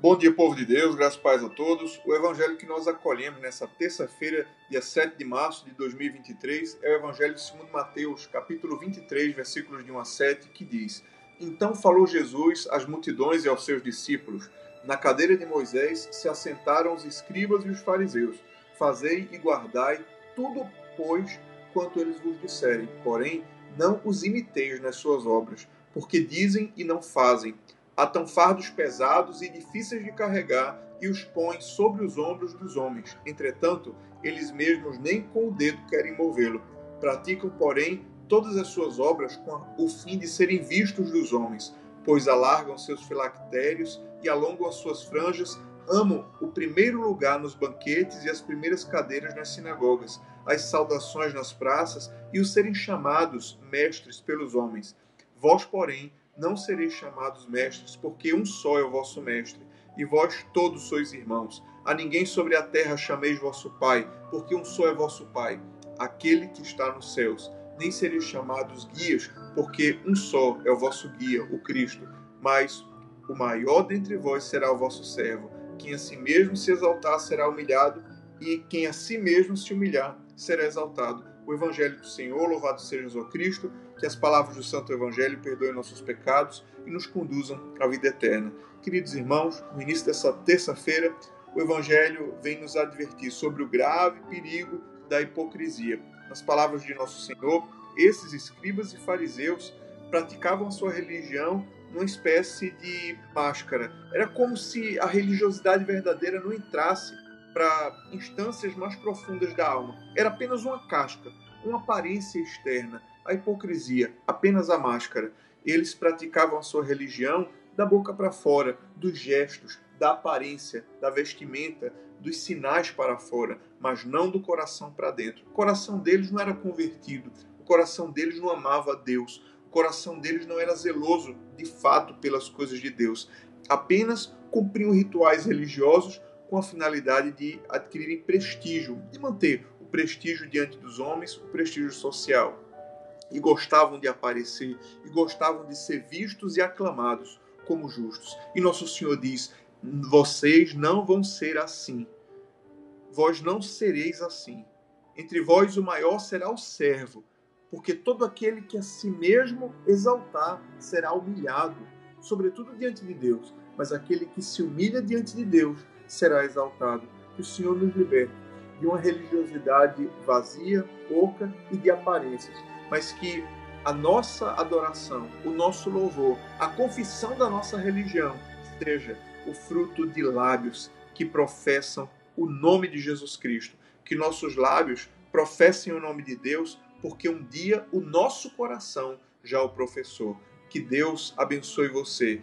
Bom dia, povo de Deus, graças e paz a todos. O evangelho que nós acolhemos nessa terça-feira, dia 7 de março de 2023, é o evangelho segundo Mateus, capítulo 23, versículos de 1 a 7, que diz: Então falou Jesus às multidões e aos seus discípulos: Na cadeira de Moisés se assentaram os escribas e os fariseus. Fazei e guardai tudo, pois, quanto eles vos disserem. Porém, não os imiteis nas suas obras, porque dizem e não fazem atam fardos pesados e difíceis de carregar e os põem sobre os ombros dos homens. Entretanto, eles mesmos nem com o dedo querem movê-lo. Praticam, porém, todas as suas obras com o fim de serem vistos dos homens, pois alargam seus filactérios e alongam as suas franjas, amam o primeiro lugar nos banquetes e as primeiras cadeiras nas sinagogas, as saudações nas praças e os serem chamados mestres pelos homens. Vós, porém, não sereis chamados mestres, porque um só é o vosso mestre, e vós todos sois irmãos. A ninguém sobre a terra chameis vosso Pai, porque um só é vosso Pai, aquele que está nos céus. Nem sereis chamados guias, porque um só é o vosso guia, o Cristo. Mas o maior dentre vós será o vosso servo. Quem a si mesmo se exaltar será humilhado, e quem a si mesmo se humilhar será exaltado o Evangelho do Senhor, louvado seja Jesus Cristo, que as palavras do Santo Evangelho perdoem nossos pecados e nos conduzam à vida eterna. Queridos irmãos, no início dessa terça-feira, o Evangelho vem nos advertir sobre o grave perigo da hipocrisia. Nas palavras de nosso Senhor, esses escribas e fariseus praticavam a sua religião numa espécie de máscara. Era como se a religiosidade verdadeira não entrasse para instâncias mais profundas da alma. Era apenas uma casca, uma aparência externa, a hipocrisia, apenas a máscara. Eles praticavam a sua religião da boca para fora, dos gestos, da aparência, da vestimenta, dos sinais para fora, mas não do coração para dentro. O coração deles não era convertido, o coração deles não amava a Deus, o coração deles não era zeloso de fato pelas coisas de Deus. Apenas cumpriam rituais religiosos com a finalidade de adquirirem prestígio, de manter o prestígio diante dos homens, o prestígio social. E gostavam de aparecer, e gostavam de ser vistos e aclamados como justos. E Nosso Senhor diz: vocês não vão ser assim. Vós não sereis assim. Entre vós o maior será o servo, porque todo aquele que a si mesmo exaltar será humilhado, sobretudo diante de Deus. Mas aquele que se humilha diante de Deus será exaltado. Que o Senhor nos liberte de uma religiosidade vazia, pouca e de aparências, mas que a nossa adoração, o nosso louvor, a confissão da nossa religião seja o fruto de lábios que professam o nome de Jesus Cristo. Que nossos lábios professem o nome de Deus, porque um dia o nosso coração já o professou. Que Deus abençoe você